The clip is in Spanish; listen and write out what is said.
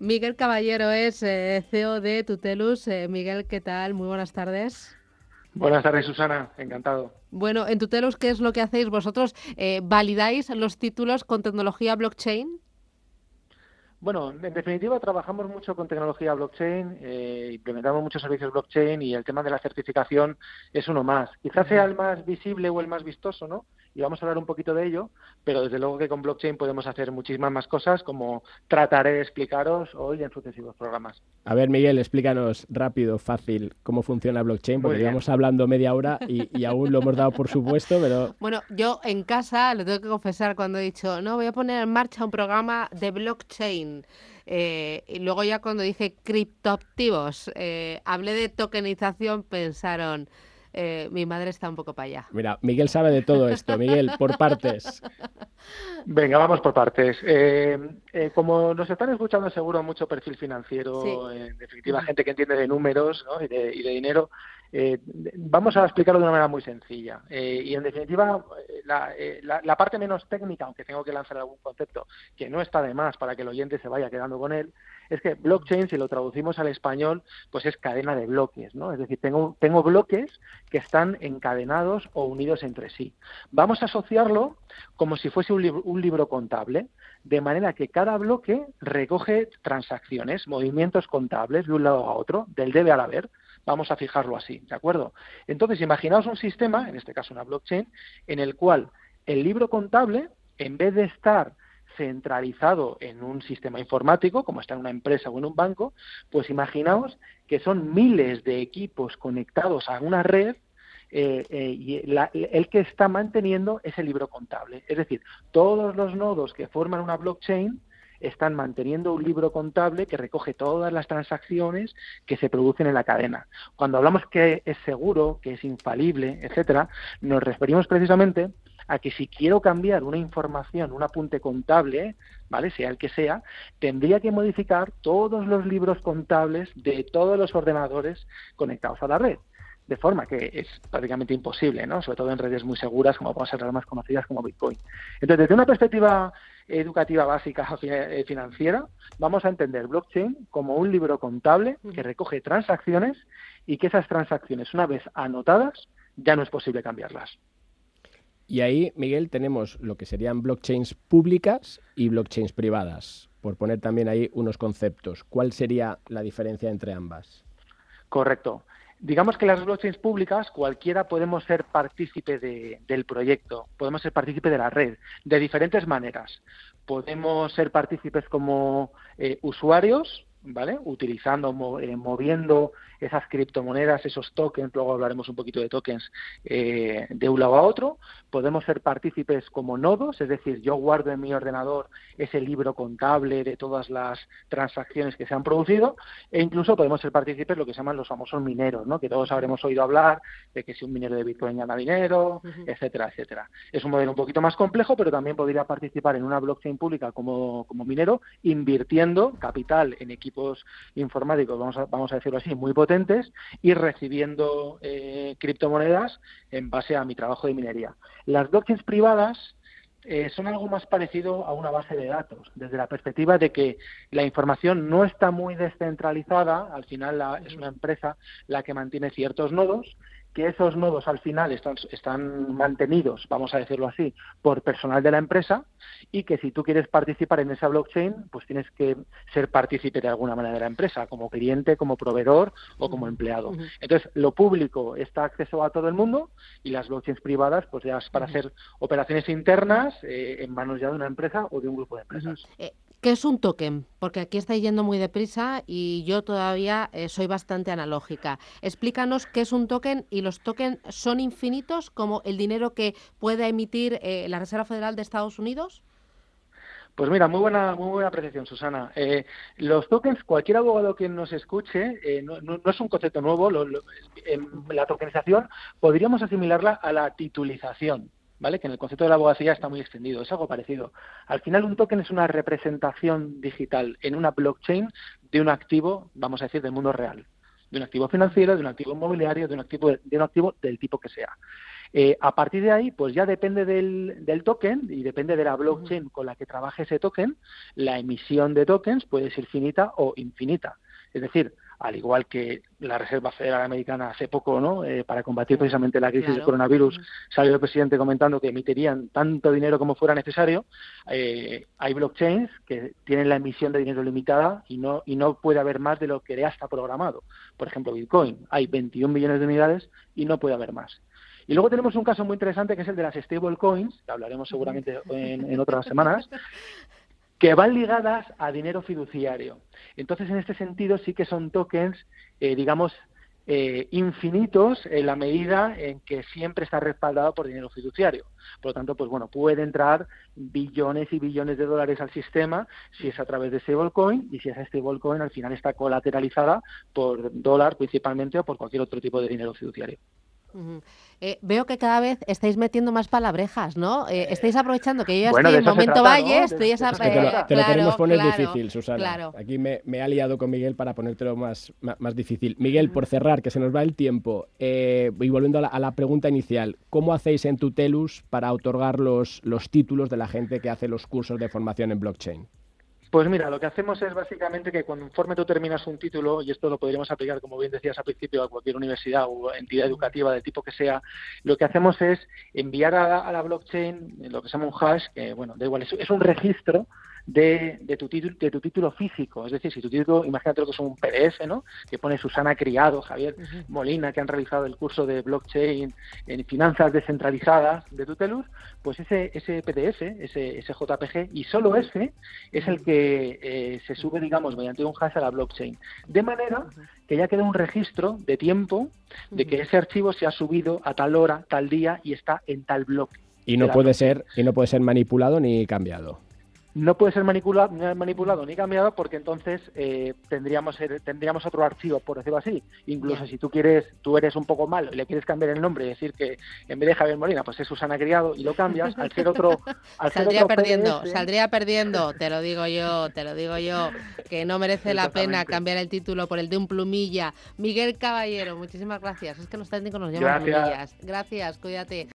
Miguel Caballero es eh, CEO de Tutelus. Eh, Miguel, ¿qué tal? Muy buenas tardes. Buenas tardes, Susana. Encantado. Bueno, en Tutelus, ¿qué es lo que hacéis vosotros? Eh, ¿Validáis los títulos con tecnología blockchain? Bueno, en definitiva trabajamos mucho con tecnología blockchain, implementamos muchos servicios blockchain y el tema de la certificación es uno más. Quizás sea el más visible o el más vistoso, ¿no? Y vamos a hablar un poquito de ello, pero desde luego que con blockchain podemos hacer muchísimas más cosas, como trataré de explicaros hoy en sucesivos programas. A ver, Miguel, explícanos rápido, fácil, cómo funciona blockchain, porque llevamos hablando media hora y, aún lo hemos dado por supuesto, pero... Bueno, yo en casa, lo tengo que confesar, cuando he dicho, no, voy a poner en marcha un programa de blockchain, eh, y luego ya cuando dije criptoactivos, eh, hablé de tokenización, pensaron eh, mi madre está un poco para allá. Mira, Miguel sabe de todo esto. Miguel, por partes. Venga, vamos por partes. Eh, eh, como nos están escuchando seguro mucho perfil financiero, en definitiva gente que entiende de números y, de, dinero, vamos a explicarlo de una manera muy sencilla. y en definitiva, la, la, parte menos técnica, aunque tengo que lanzar algún concepto que no está de más para que el oyente se vaya quedando con él, es que blockchain, si lo traducimos al español, pues es cadena de bloques, ¿no? Es decir, tengo, bloques que están encadenados o unidos entre sí. Vamos a asociarlo como si fuese un libro contable, de manera que cada bloque recoge transacciones, movimientos contables de un lado a otro, del debe al haber, vamos a fijarlo así, ¿de acuerdo? Entonces, imaginaos un sistema, en este caso una blockchain, en el cual el libro contable, en vez de estar centralizado en un sistema informático, como está en una empresa o en un banco, pues imaginaos que son miles de equipos conectados a una red eh, eh, y el que está manteniendo ese libro contable. Es decir, todos los nodos que forman una blockchain están manteniendo un libro contable que recoge todas las transacciones que se producen en la cadena. Cuando hablamos que es seguro, que es infalible, etcétera, nos referimos precisamente a que si quiero cambiar una información, un apunte contable, ¿vale? Sea el que sea, tendría que modificar todos los libros contables de todos los ordenadores conectados a la red de forma que es prácticamente imposible, ¿no? sobre todo en redes muy seguras como pueden ser las más conocidas como Bitcoin. Entonces, desde una perspectiva educativa básica eh, financiera, vamos a entender blockchain como un libro contable que recoge transacciones y que esas transacciones, una vez anotadas, ya no es posible cambiarlas. Y ahí, Miguel, tenemos lo que serían blockchains públicas y blockchains privadas, por poner también ahí unos conceptos. ¿Cuál sería la diferencia entre ambas? Correcto. Digamos que las blockchains públicas, cualquiera podemos ser partícipe del proyecto, podemos ser partícipe de la red, de diferentes maneras. Podemos ser partícipes como eh, usuarios, ¿vale? Utilizando, eh, moviendo esas criptomonedas, esos tokens, luego hablaremos un poquito de tokens eh, de un lado a otro. Podemos ser partícipes como nodos, es decir, yo guardo en mi ordenador ese libro contable de todas las transacciones que se han producido e incluso podemos ser partícipes lo que se llaman los famosos mineros, ¿no? que todos habremos oído hablar de que si un minero de Bitcoin gana dinero, etcétera, etcétera. Es un modelo un poquito más complejo, pero también podría participar en una blockchain pública como, como minero, invirtiendo capital en equipos informáticos, vamos a, vamos a decirlo así, muy potentes y recibiendo eh, criptomonedas en base a mi trabajo de minería. Las blockchains privadas eh, son algo más parecido a una base de datos, desde la perspectiva de que la información no está muy descentralizada, al final es una empresa la que mantiene ciertos nodos que esos nodos al final están, están mantenidos, vamos a decirlo así, por personal de la empresa y que si tú quieres participar en esa blockchain, pues tienes que ser partícipe de alguna manera de la empresa, como cliente, como proveedor o como empleado. Entonces, lo público está acceso a todo el mundo y las blockchains privadas, pues ya es para hacer operaciones internas eh, en manos ya de una empresa o de un grupo de empresas. Eh, ¿Qué es un token? Porque aquí está yendo muy deprisa y yo todavía eh, soy bastante analógica. Explícanos qué es un token y los tokens son infinitos como el dinero que pueda emitir eh, la Reserva Federal de Estados Unidos. Pues mira, muy buena, muy buena apreciación, Susana. Eh, los tokens, cualquier abogado que nos escuche, no, es un concepto nuevo. la tokenización podríamos asimilarla a la titulización. ¿Vale? Que en el concepto de la abogacía está muy extendido, es algo parecido. Al final un token es una representación digital en una blockchain de un activo, vamos a decir, del mundo real, de un activo financiero, de un activo inmobiliario, de un activo de un activo del tipo que sea. Eh, a partir de ahí, pues ya depende del, del, token y depende de la blockchain con la que trabaje ese token, la emisión de tokens puede ser finita o infinita. Es decir, al igual que la Reserva Federal Americana hace poco, ¿no? Eh, para combatir precisamente la crisis del coronavirus, salió el presidente comentando que emitirían tanto dinero como fuera necesario. Eh, hay blockchains que tienen la emisión de dinero limitada y no y no puede haber más de lo que ya está programado. Por ejemplo, Bitcoin, hay 21 millones de unidades y no puede haber más. Y luego tenemos un caso muy interesante que es el de las stablecoins, que hablaremos seguramente en otras semanas, que van ligadas a dinero fiduciario. Entonces, en este sentido, sí que son tokens, eh, digamos, eh, infinitos en la medida en que siempre está respaldado por dinero fiduciario. Por lo tanto, pues bueno, puede entrar billones y billones de dólares al sistema si es a través de stablecoin y si esa stablecoin al final está colateralizada por dólar principalmente o por cualquier otro tipo de dinero fiduciario. Eh, veo que cada vez estáis metiendo más palabrejas, ¿no? Eh, estáis aprovechando que yo ya estoy en momento valle, estoy esa... te, lo, te lo queremos poner difícil, Susana. Aquí me, me, ha liado con Miguel para ponértelo más, más, difícil. Miguel, por cerrar, que se nos va el tiempo, eh, y volviendo a la, pregunta inicial, ¿cómo hacéis en Tutelus para otorgar los, los títulos de la gente que hace los cursos de formación en blockchain? Pues mira, lo que hacemos es básicamente que conforme tú terminas un título, y esto lo podríamos aplicar, como bien decías al principio, a cualquier universidad o entidad educativa del tipo que sea, lo que hacemos es enviar a, la blockchain lo que se llama un hash, que bueno, da igual, es un registro de, tu título, de tu título físico. Es decir, si tu título, imagínate que es un PDF, ¿no? Que pone Susana Criado, Javier Molina, que han realizado el curso de blockchain en finanzas descentralizadas de Tutelus, pues ese, ese PDF, ese, ese JPG, y solo ese es el que eh, se sube, digamos, mediante un hash a la blockchain. De manera que ya queda un registro de tiempo de que ese archivo se ha subido a tal hora, tal día y está en tal bloque. Y no puede ser, y no puede ser manipulado ni cambiado no puede ser manipulado, manipulado ni cambiado porque entonces eh, tendríamos tendríamos otro archivo, por decirlo así. Incluso si tú quieres, tú eres un poco malo y le quieres cambiar el nombre y decir que en vez de Javier Molina, pues es Susana Criado y lo cambias, al ser otro... saldría perdiendo, saldría perdiendo, te lo digo yo, te lo digo yo, que no merece la pena cambiar el título por el de un plumilla. Miguel Caballero, muchísimas gracias. Es que los técnicos nos llaman plumillas. Gracias, cuídate.